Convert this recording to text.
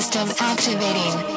System activating.